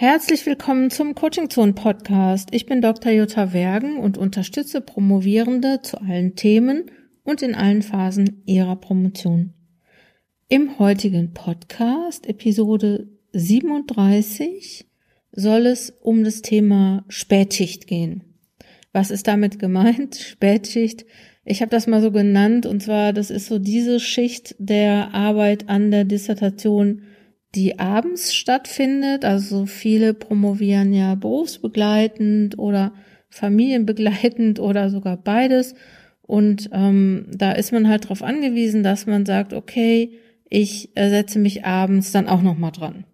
Herzlich willkommen zum Coaching Zone Podcast. Ich bin Dr. Jutta Wergen und unterstütze Promovierende zu allen Themen und in allen Phasen ihrer Promotion. Im heutigen Podcast, Episode 37, soll es um das Thema Spätschicht gehen. Was ist damit gemeint? Spätschicht. Ich habe das mal so genannt und zwar, das ist so diese Schicht der Arbeit an der Dissertation, die abends stattfindet. Also viele promovieren ja berufsbegleitend oder familienbegleitend oder sogar beides. Und ähm, da ist man halt darauf angewiesen, dass man sagt, okay, ich setze mich abends dann auch nochmal dran.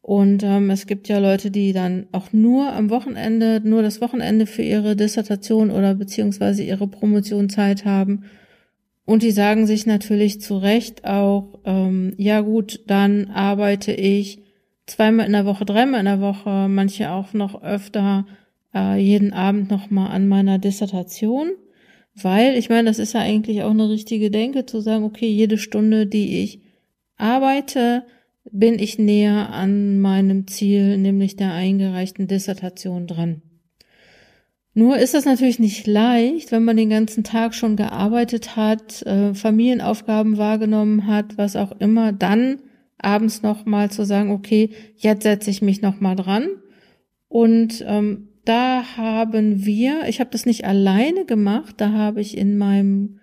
Und ähm, es gibt ja Leute, die dann auch nur am Wochenende, nur das Wochenende für ihre Dissertation oder beziehungsweise ihre Promotion Zeit haben und die sagen sich natürlich zu Recht auch, ähm, ja gut, dann arbeite ich zweimal in der Woche, dreimal in der Woche, manche auch noch öfter, äh, jeden Abend nochmal an meiner Dissertation. Weil, ich meine, das ist ja eigentlich auch eine richtige Denke, zu sagen, okay, jede Stunde, die ich arbeite, bin ich näher an meinem Ziel, nämlich der eingereichten Dissertation dran. Nur ist das natürlich nicht leicht, wenn man den ganzen Tag schon gearbeitet hat, äh, Familienaufgaben wahrgenommen hat, was auch immer, dann abends nochmal zu sagen, okay, jetzt setze ich mich nochmal dran. Und ähm, da haben wir, ich habe das nicht alleine gemacht, da habe ich in meinem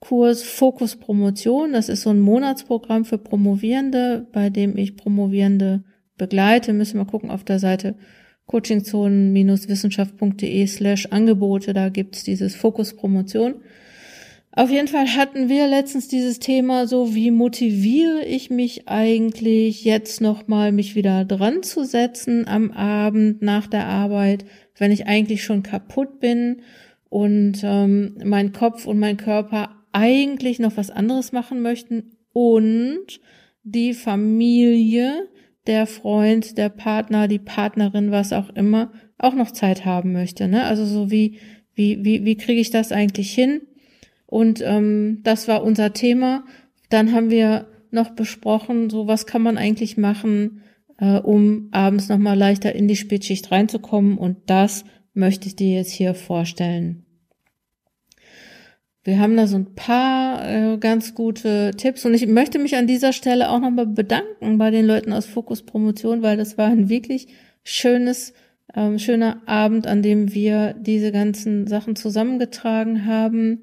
Kurs Fokus Promotion, das ist so ein Monatsprogramm für Promovierende, bei dem ich Promovierende begleite, müssen wir gucken auf der Seite coachingzonen-wissenschaft.de slash Angebote, da gibt's dieses Fokus Promotion. Auf jeden Fall hatten wir letztens dieses Thema so, wie motiviere ich mich eigentlich jetzt nochmal, mich wieder dran zu setzen am Abend nach der Arbeit, wenn ich eigentlich schon kaputt bin und ähm, mein Kopf und mein Körper eigentlich noch was anderes machen möchten und die Familie der Freund, der Partner, die Partnerin, was auch immer, auch noch Zeit haben möchte. Ne? Also so wie, wie, wie, wie kriege ich das eigentlich hin? Und ähm, das war unser Thema. Dann haben wir noch besprochen, so was kann man eigentlich machen, äh, um abends nochmal leichter in die Spätschicht reinzukommen. Und das möchte ich dir jetzt hier vorstellen. Wir haben da so ein paar äh, ganz gute Tipps und ich möchte mich an dieser Stelle auch nochmal bedanken bei den Leuten aus Fokus Promotion, weil das war ein wirklich schönes, ähm, schöner Abend, an dem wir diese ganzen Sachen zusammengetragen haben.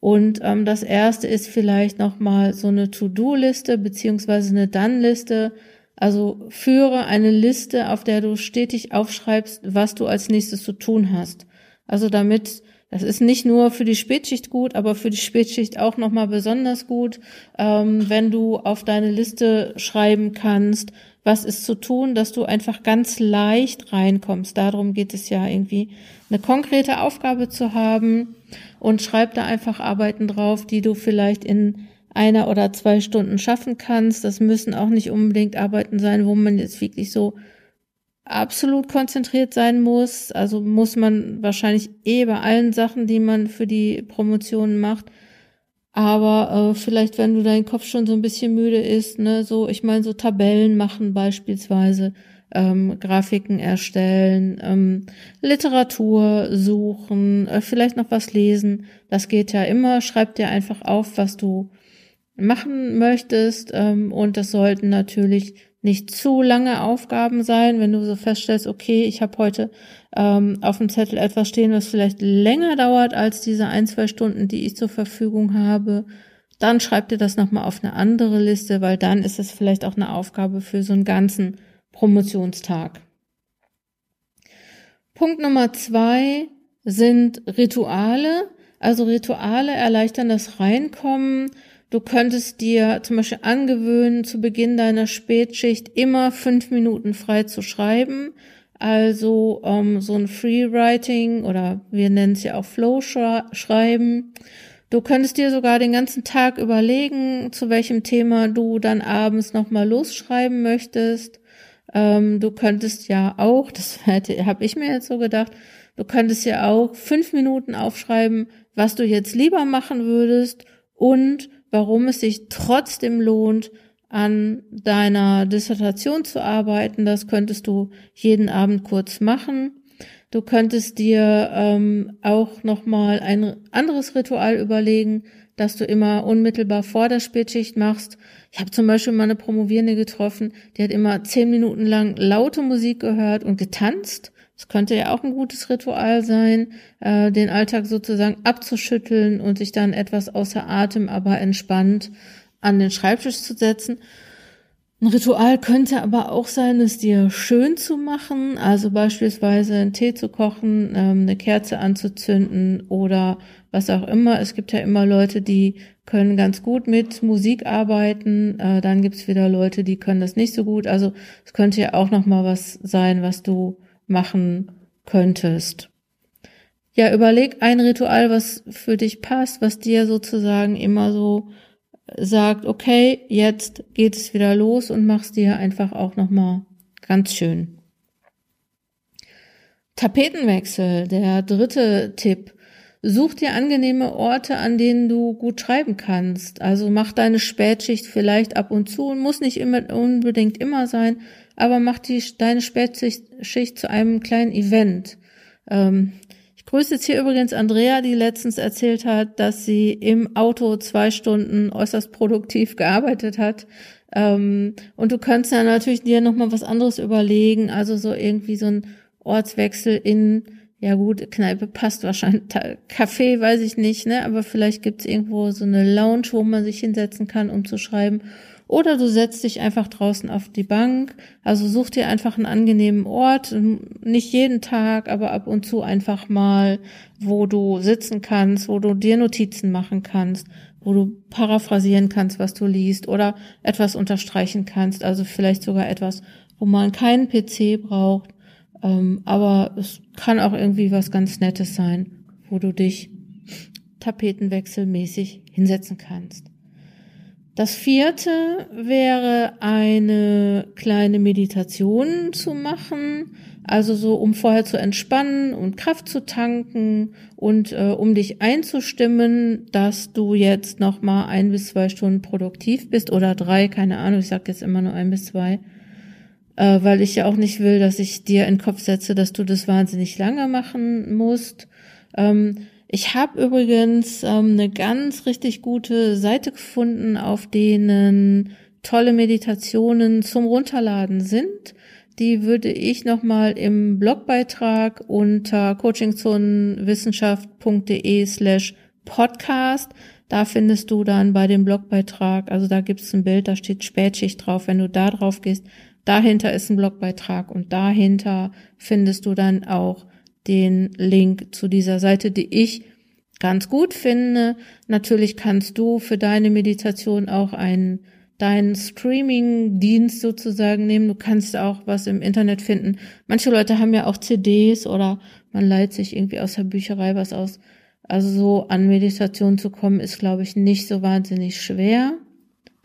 Und ähm, das erste ist vielleicht nochmal so eine To-Do-Liste beziehungsweise eine Done-Liste. Also führe eine Liste, auf der du stetig aufschreibst, was du als nächstes zu tun hast. Also damit das ist nicht nur für die Spätschicht gut, aber für die Spätschicht auch nochmal besonders gut, ähm, wenn du auf deine Liste schreiben kannst, was ist zu tun, dass du einfach ganz leicht reinkommst. Darum geht es ja irgendwie, eine konkrete Aufgabe zu haben und schreib da einfach Arbeiten drauf, die du vielleicht in einer oder zwei Stunden schaffen kannst. Das müssen auch nicht unbedingt Arbeiten sein, wo man jetzt wirklich so absolut konzentriert sein muss. Also muss man wahrscheinlich eh bei allen Sachen, die man für die Promotion macht. Aber äh, vielleicht, wenn du dein Kopf schon so ein bisschen müde ist, ne, so, ich meine, so Tabellen machen beispielsweise, ähm, Grafiken erstellen, ähm, Literatur suchen, äh, vielleicht noch was lesen. Das geht ja immer. Schreib dir einfach auf, was du machen möchtest. Ähm, und das sollten natürlich nicht zu lange Aufgaben sein, wenn du so feststellst, okay, ich habe heute ähm, auf dem Zettel etwas stehen, was vielleicht länger dauert als diese ein, zwei Stunden, die ich zur Verfügung habe, dann schreib dir das nochmal auf eine andere Liste, weil dann ist es vielleicht auch eine Aufgabe für so einen ganzen Promotionstag. Punkt Nummer zwei sind Rituale. Also Rituale erleichtern das Reinkommen Du könntest dir zum Beispiel angewöhnen, zu Beginn deiner Spätschicht immer fünf Minuten frei zu schreiben. Also ähm, so ein Freewriting oder wir nennen es ja auch Flow schreiben. Du könntest dir sogar den ganzen Tag überlegen, zu welchem Thema du dann abends nochmal losschreiben möchtest. Ähm, du könntest ja auch, das habe ich mir jetzt so gedacht, du könntest ja auch fünf Minuten aufschreiben, was du jetzt lieber machen würdest und warum es sich trotzdem lohnt, an deiner Dissertation zu arbeiten. Das könntest du jeden Abend kurz machen. Du könntest dir ähm, auch nochmal ein anderes Ritual überlegen, dass du immer unmittelbar vor der Spätschicht machst. Ich habe zum Beispiel mal eine Promovierende getroffen, die hat immer zehn Minuten lang laute Musik gehört und getanzt. Das könnte ja auch ein gutes Ritual sein, äh, den Alltag sozusagen abzuschütteln und sich dann etwas außer Atem, aber entspannt an den Schreibtisch zu setzen. Ein Ritual könnte aber auch sein, es dir schön zu machen, also beispielsweise einen Tee zu kochen, ähm, eine Kerze anzuzünden oder was auch immer. Es gibt ja immer Leute, die können ganz gut mit Musik arbeiten, äh, dann gibt's wieder Leute, die können das nicht so gut. Also es könnte ja auch noch mal was sein, was du machen könntest. Ja, überleg ein Ritual, was für dich passt, was dir sozusagen immer so sagt, okay, jetzt geht es wieder los und machst dir einfach auch nochmal ganz schön. Tapetenwechsel, der dritte Tipp. Such dir angenehme Orte, an denen du gut schreiben kannst. Also mach deine Spätschicht vielleicht ab und zu und muss nicht immer unbedingt immer sein, aber mach die, deine Spätschicht zu einem kleinen Event. Ähm, grüße jetzt hier übrigens Andrea, die letztens erzählt hat, dass sie im Auto zwei Stunden äußerst produktiv gearbeitet hat. Ähm, und du könntest ja natürlich dir nochmal was anderes überlegen, also so irgendwie so ein Ortswechsel in, ja gut, Kneipe passt wahrscheinlich, Café weiß ich nicht, ne, aber vielleicht gibt's irgendwo so eine Lounge, wo man sich hinsetzen kann, um zu schreiben. Oder du setzt dich einfach draußen auf die Bank. Also such dir einfach einen angenehmen Ort. Nicht jeden Tag, aber ab und zu einfach mal, wo du sitzen kannst, wo du dir Notizen machen kannst, wo du paraphrasieren kannst, was du liest oder etwas unterstreichen kannst. Also vielleicht sogar etwas, wo man keinen PC braucht. Ähm, aber es kann auch irgendwie was ganz Nettes sein, wo du dich tapetenwechselmäßig hinsetzen kannst. Das vierte wäre eine kleine Meditation zu machen, also so um vorher zu entspannen und Kraft zu tanken und äh, um dich einzustimmen, dass du jetzt noch mal ein bis zwei Stunden produktiv bist oder drei, keine Ahnung, ich sag jetzt immer nur ein bis zwei, äh, weil ich ja auch nicht will, dass ich dir in den Kopf setze, dass du das wahnsinnig lange machen musst. Ähm, ich habe übrigens ähm, eine ganz richtig gute Seite gefunden, auf denen tolle Meditationen zum Runterladen sind. Die würde ich nochmal im Blogbeitrag unter coachingzonenwissenschaft.de slash podcast. Da findest du dann bei dem Blogbeitrag, also da gibt es ein Bild, da steht Spätschicht drauf. Wenn du da drauf gehst, dahinter ist ein Blogbeitrag und dahinter findest du dann auch den Link zu dieser Seite, die ich ganz gut finde. Natürlich kannst du für deine Meditation auch einen deinen Streaming-Dienst sozusagen nehmen. Du kannst auch was im Internet finden. Manche Leute haben ja auch CDs oder man leiht sich irgendwie aus der Bücherei was aus. Also so an Meditation zu kommen, ist, glaube ich, nicht so wahnsinnig schwer.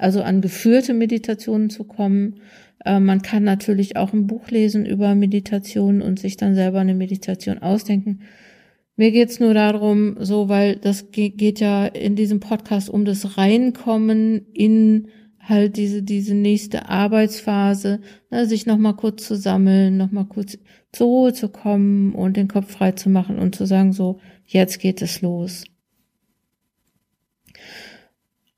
Also an geführte Meditationen zu kommen. Äh, man kann natürlich auch ein Buch lesen über Meditation und sich dann selber eine Meditation ausdenken. Mir geht's nur darum, so, weil das geht ja in diesem Podcast um das Reinkommen in halt diese, diese nächste Arbeitsphase, ne, sich nochmal kurz zu sammeln, nochmal kurz zur Ruhe zu kommen und den Kopf frei zu machen und zu sagen, so, jetzt geht es los.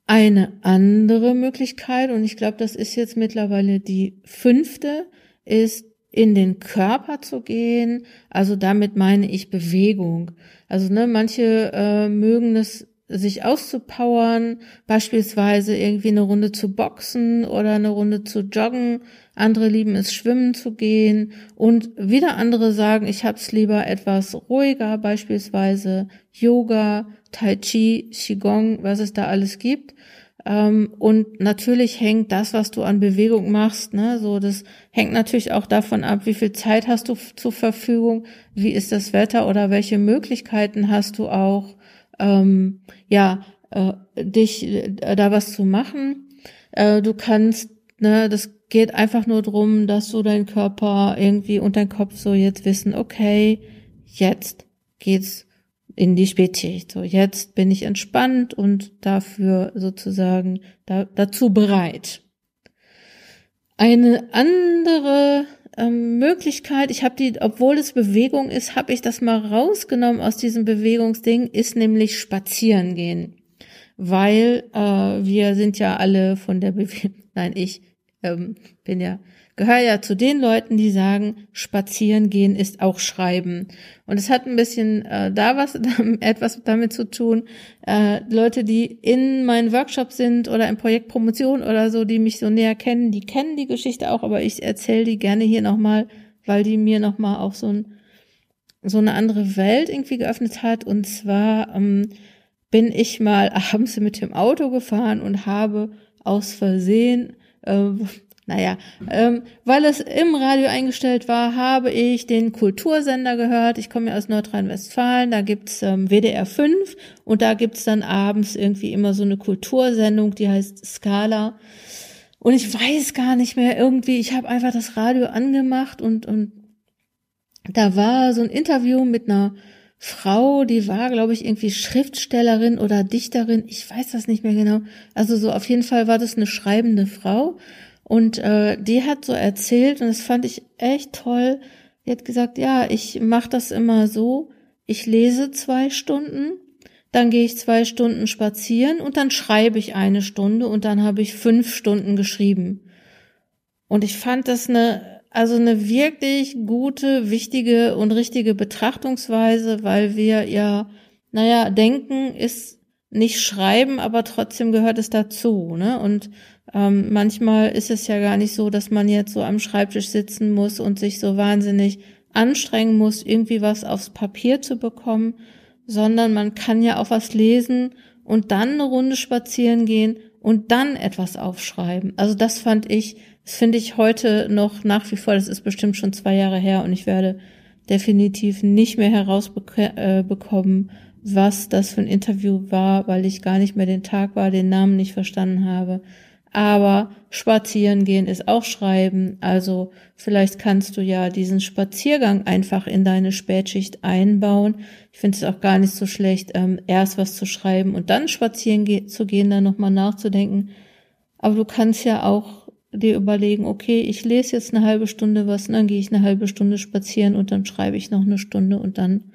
Eine andere Möglichkeit, und ich glaube, das ist jetzt mittlerweile die fünfte, ist in den Körper zu gehen. Also damit meine ich Bewegung. Also ne, manche äh, mögen es sich auszupowern, beispielsweise irgendwie eine Runde zu boxen oder eine Runde zu joggen. Andere lieben es, schwimmen zu gehen. Und wieder andere sagen, ich hab's lieber etwas ruhiger, beispielsweise Yoga, Tai Chi, Qigong, was es da alles gibt. Ähm, und natürlich hängt das, was du an Bewegung machst, ne, so das hängt natürlich auch davon ab, wie viel Zeit hast du zur Verfügung, wie ist das Wetter oder welche Möglichkeiten hast du auch, ähm, ja, äh, dich äh, da was zu machen. Äh, du kannst, ne, das geht einfach nur drum, dass du deinen Körper irgendwie und dein Kopf so jetzt wissen, okay, jetzt geht's in die Spätschicht. So, jetzt bin ich entspannt und dafür sozusagen da, dazu bereit. Eine andere ähm, Möglichkeit, ich habe die, obwohl es Bewegung ist, habe ich das mal rausgenommen aus diesem Bewegungsding, ist nämlich spazieren gehen. Weil äh, wir sind ja alle von der Bewegung, nein, ich ähm, bin ja gehöre ja zu den Leuten, die sagen, spazieren gehen ist auch schreiben. Und es hat ein bisschen äh, da was etwas damit zu tun. Äh, Leute, die in meinen Workshop sind oder im Projekt Promotion oder so, die mich so näher kennen, die kennen die Geschichte auch, aber ich erzähle die gerne hier nochmal, weil die mir nochmal auch so ein so eine andere Welt irgendwie geöffnet hat. Und zwar ähm, bin ich mal abends mit dem Auto gefahren und habe aus Versehen äh, naja, ähm, weil es im Radio eingestellt war, habe ich den Kultursender gehört. Ich komme ja aus Nordrhein-Westfalen, da gibt's ähm, WDR 5 und da gibt's dann abends irgendwie immer so eine Kultursendung, die heißt Scala. Und ich weiß gar nicht mehr irgendwie, ich habe einfach das Radio angemacht und, und da war so ein Interview mit einer Frau, die war, glaube ich, irgendwie Schriftstellerin oder Dichterin. Ich weiß das nicht mehr genau. Also so auf jeden Fall war das eine schreibende Frau. Und äh, die hat so erzählt, und das fand ich echt toll, die hat gesagt, ja, ich mache das immer so, ich lese zwei Stunden, dann gehe ich zwei Stunden spazieren und dann schreibe ich eine Stunde und dann habe ich fünf Stunden geschrieben. Und ich fand das eine, also eine wirklich gute, wichtige und richtige Betrachtungsweise, weil wir ja, naja, denken ist nicht schreiben, aber trotzdem gehört es dazu, ne? Und ähm, manchmal ist es ja gar nicht so, dass man jetzt so am Schreibtisch sitzen muss und sich so wahnsinnig anstrengen muss, irgendwie was aufs Papier zu bekommen, sondern man kann ja auch was lesen und dann eine Runde spazieren gehen und dann etwas aufschreiben. Also das fand ich, das finde ich heute noch nach wie vor, das ist bestimmt schon zwei Jahre her und ich werde definitiv nicht mehr herausbekommen, äh, was das für ein Interview war, weil ich gar nicht mehr den Tag war, den Namen nicht verstanden habe aber spazieren gehen ist auch schreiben. Also vielleicht kannst du ja diesen Spaziergang einfach in deine Spätschicht einbauen. Ich finde es auch gar nicht so schlecht, ähm, erst was zu schreiben und dann spazieren ge zu gehen, dann nochmal nachzudenken. Aber du kannst ja auch dir überlegen, okay, ich lese jetzt eine halbe Stunde was, und dann gehe ich eine halbe Stunde spazieren und dann schreibe ich noch eine Stunde und dann,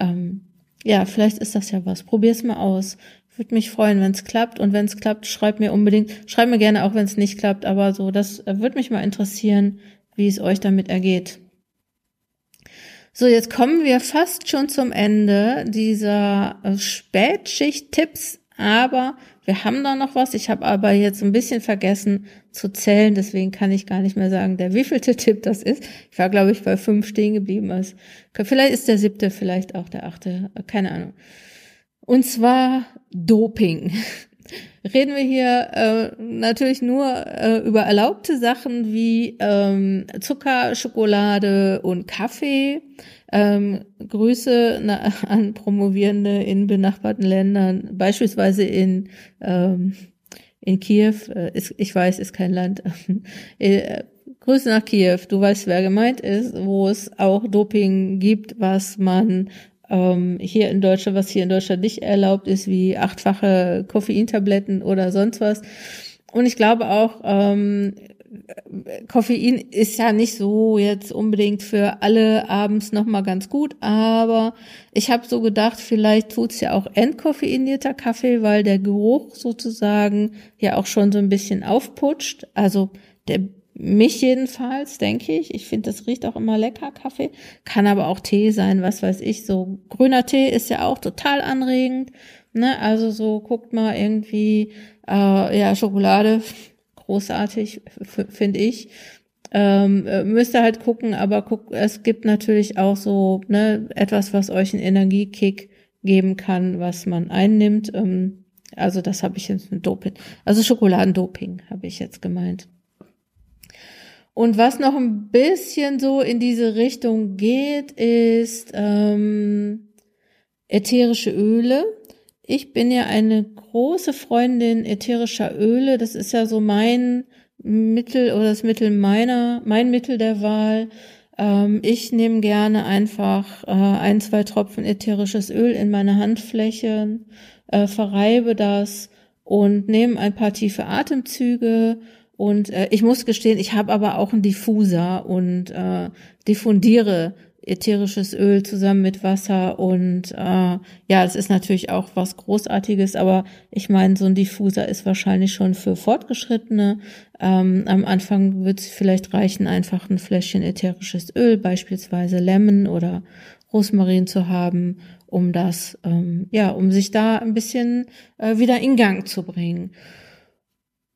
ähm, ja, vielleicht ist das ja was. Probier's mal aus. Würde mich freuen, wenn es klappt. Und wenn es klappt, schreibt mir unbedingt, schreibt mir gerne auch, wenn es nicht klappt. Aber so, das äh, würde mich mal interessieren, wie es euch damit ergeht. So, jetzt kommen wir fast schon zum Ende dieser äh, Spätschicht-Tipps. Aber wir haben da noch was. Ich habe aber jetzt ein bisschen vergessen zu zählen. Deswegen kann ich gar nicht mehr sagen, der wievielte Tipp das ist. Ich war, glaube ich, bei fünf stehen geblieben. Also, vielleicht ist der siebte, vielleicht auch der achte. Keine Ahnung. Und zwar Doping. Reden wir hier äh, natürlich nur äh, über erlaubte Sachen wie ähm, Zucker, Schokolade und Kaffee. Ähm, Grüße an Promovierende in benachbarten Ländern, beispielsweise in ähm, in Kiew. Äh, ist, ich weiß, ist kein Land. äh, Grüße nach Kiew. Du weißt, wer gemeint ist, wo es auch Doping gibt, was man ähm, hier in Deutschland, was hier in Deutschland nicht erlaubt ist, wie achtfache Koffeintabletten oder sonst was. Und ich glaube auch, ähm, Koffein ist ja nicht so jetzt unbedingt für alle abends nochmal ganz gut, aber ich habe so gedacht, vielleicht tut's ja auch entkoffeinierter Kaffee, weil der Geruch sozusagen ja auch schon so ein bisschen aufputscht. Also der mich jedenfalls, denke ich. Ich finde, das riecht auch immer lecker, Kaffee. Kann aber auch Tee sein, was weiß ich. So grüner Tee ist ja auch total anregend. Ne? Also so guckt mal irgendwie, äh, ja, Schokolade, großartig, finde ich. Ähm, äh, müsst ihr halt gucken, aber guck, es gibt natürlich auch so ne, etwas, was euch einen Energiekick geben kann, was man einnimmt. Ähm, also das habe ich jetzt mit Doping. Also Schokoladendoping habe ich jetzt gemeint. Und was noch ein bisschen so in diese Richtung geht, ist ähm, ätherische Öle. Ich bin ja eine große Freundin ätherischer Öle. Das ist ja so mein Mittel oder das Mittel meiner, mein Mittel der Wahl. Ähm, ich nehme gerne einfach äh, ein, zwei Tropfen ätherisches Öl in meine Handflächen, äh, verreibe das und nehme ein paar tiefe Atemzüge Und äh, ich muss gestehen, ich habe aber auch einen Diffuser und äh, diffundiere ätherisches Öl zusammen mit Wasser und äh, ja, es ist natürlich auch was Großartiges, aber ich meine, so ein Diffuser ist wahrscheinlich schon für Fortgeschrittene. Ähm, am Anfang wird es vielleicht reichen, einfach ein Fläschchen ätherisches Öl, beispielsweise Lemon oder Rosmarin zu haben, um das, ähm, ja, um sich da ein bisschen äh, wieder in Gang zu bringen.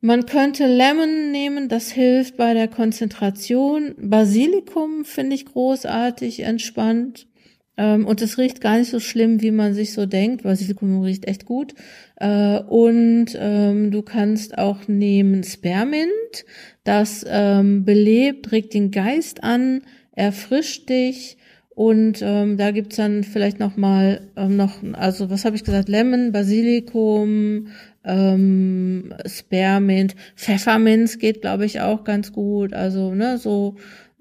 Man könnte Lemon nehmen, das hilft bei der Konzentration. Basilikum finde ich großartig, entspannt. Ähm, und es riecht gar nicht so schlimm, wie man sich so denkt. Basilikum riecht echt gut. Äh, und ähm, du kannst auch nehmen Spermint. Das ähm, belebt, regt den Geist an, erfrischt dich. Und da gibt's dann vielleicht noch mal ähm, noch, also was habe ich gesagt, Lemon, Basilikum, ähm, Spearmint, Pfefferminz geht, glaube ich, auch ganz gut. Also, ne, so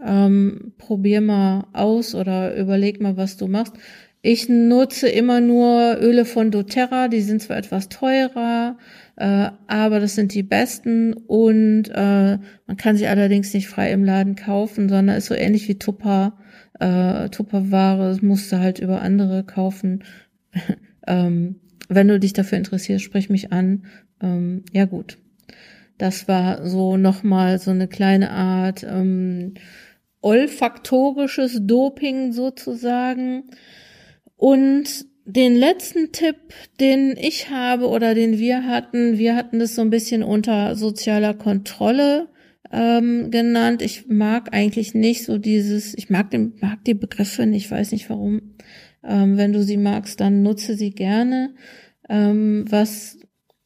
ähm, probier mal aus oder überleg mal, was du machst. Ich nutze immer nur Öle von doTERRA, die sind zwar etwas teurer, äh, aber das sind die besten und äh, man kann sie allerdings nicht frei im Laden kaufen, sondern ist so ähnlich wie Tupper, äh, Tupperware, das musst du halt über andere kaufen. ähm, wenn du dich dafür interessierst, sprich mich an. Ähm, ja gut. Das war so nochmal so eine kleine Art ähm, olfaktorisches Doping sozusagen. Und den letzten Tipp, den ich habe oder den wir hatten, wir hatten das so ein bisschen unter sozialer Kontrolle ähm, genannt. Ich mag eigentlich nicht so dieses, ich mag, den, mag die Begriffe ich weiß nicht warum. Ähm, wenn du sie magst, dann nutze sie gerne. Ähm, was,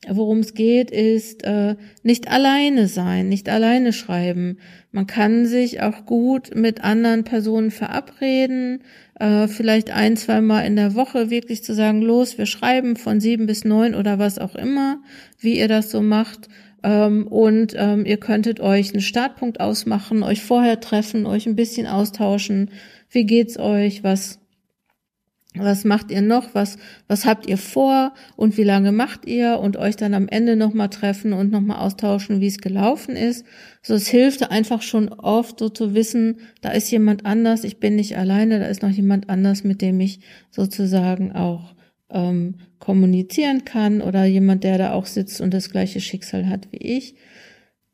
worum es geht, ist äh, nicht alleine sein, nicht alleine schreiben. Man kann sich auch gut mit anderen Personen verabreden, äh, vielleicht ein, zwei Mal in der Woche wirklich zu sagen, los, wir schreiben von sieben bis neun oder was auch immer, wie ihr das so macht. Ähm, und ähm, ihr könntet euch einen Startpunkt ausmachen, euch vorher treffen, euch ein bisschen austauschen. Wie geht's euch? Was was macht ihr noch? Was, was habt ihr vor? Und wie lange macht ihr? Und euch dann am Ende nochmal treffen und nochmal austauschen, wie es gelaufen ist. So, es hilft einfach schon oft so zu wissen, da ist jemand anders, ich bin nicht alleine, da ist noch jemand anders, mit dem ich sozusagen auch ähm, kommunizieren kann oder jemand, der da auch sitzt und das gleiche Schicksal hat wie ich.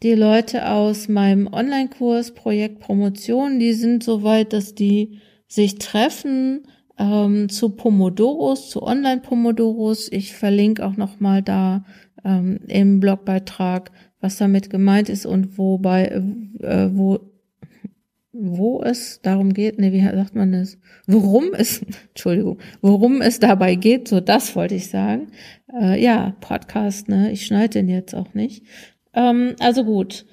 Die Leute aus meinem Online-Kurs Projekt Promotion, die sind so weit, dass die sich treffen, ähm, zu Pomodoros, zu Online-Pomodoros. Ich verlinke auch nochmal da ähm, im Blogbeitrag, was damit gemeint ist und wobei, äh, wo, wo es darum geht, nee, wie sagt man das? Worum es, Entschuldigung, worum es dabei geht, so das wollte ich sagen. Äh, ja, Podcast, ne, ich schneide den jetzt auch nicht. Ähm, also gut,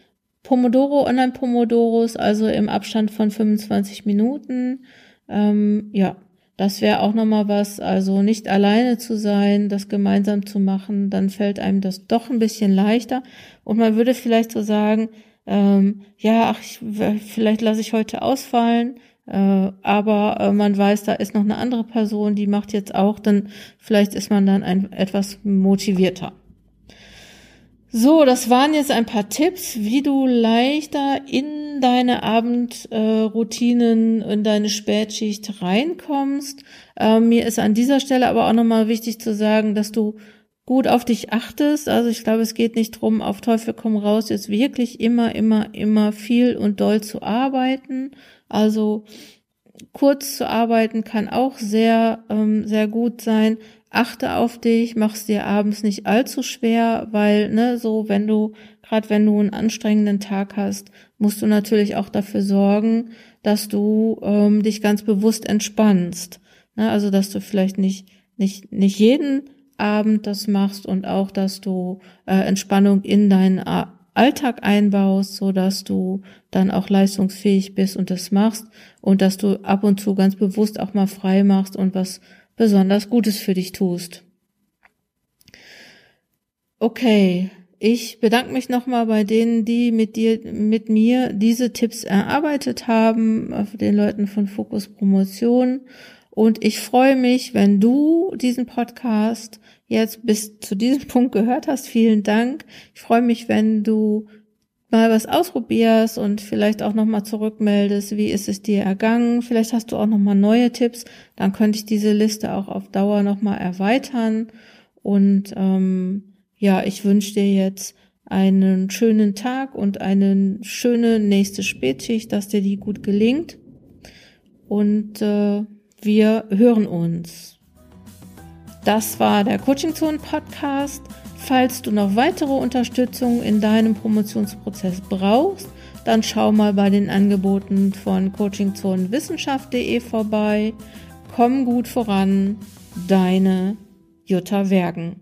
Pomodoro, Online-Pomodoros, also im Abstand von 25 Minuten. Ähm, ja, das wäre auch nochmal was, also nicht alleine zu sein, das gemeinsam zu machen, dann fällt einem das doch ein bisschen leichter. Und man würde vielleicht so sagen, ähm, ja, ach, ich, vielleicht lasse ich heute ausfallen, äh, aber äh, man weiß, da ist noch eine andere Person, die macht jetzt auch, dann vielleicht ist man dann ein, etwas motivierter. So, das waren jetzt ein paar Tipps, wie du leichter in deine Abendroutinen, äh, in deine Spätschicht reinkommst. Äh, mir ist an dieser Stelle aber auch nochmal wichtig zu sagen, dass du gut auf dich achtest. Also ich glaube, es geht nicht drum, auf Teufel komm raus, jetzt wirklich immer, immer, immer viel und doll zu arbeiten. Also kurz zu arbeiten kann auch sehr, ähm, sehr gut sein achte auf dich, mach's dir abends nicht allzu schwer, weil, ne, so, wenn du, gerade wenn du einen anstrengenden Tag hast, musst du natürlich auch dafür sorgen, dass du ähm, dich ganz bewusst entspannst. Ne? Also, dass du vielleicht nicht, nicht, nicht jeden Abend das machst und auch, dass du äh, Entspannung in deinen Alltag einbaust, so dass du dann auch leistungsfähig bist und das machst und dass du ab und zu ganz bewusst auch mal frei machst und was besonders Gutes für dich tust. Okay, ich bedanke mich nochmal bei denen, die mit dir, mit mir diese Tipps erarbeitet haben, den Leuten von Fokus Promotion. Und ich freue mich, wenn du diesen Podcast jetzt bis zu diesem Punkt gehört hast. Vielen Dank. Ich freue mich, wenn du mal was ausprobierst und vielleicht auch nochmal zurückmeldest, wie ist es dir ergangen. Vielleicht hast du auch nochmal neue Tipps. Dann könnte ich diese Liste auch auf Dauer nochmal erweitern. Und ähm, ja, ich wünsche dir jetzt einen schönen Tag und eine schöne nächste Spätschicht, dass dir die gut gelingt. Und äh, wir hören uns. Das war der Coaching Zone Podcast. Falls du noch weitere Unterstützung in deinem Promotionsprozess brauchst, dann schau mal bei den Angeboten von coachingzonenwissenschaft.de vorbei. Komm gut voran, deine Jutta Wergen.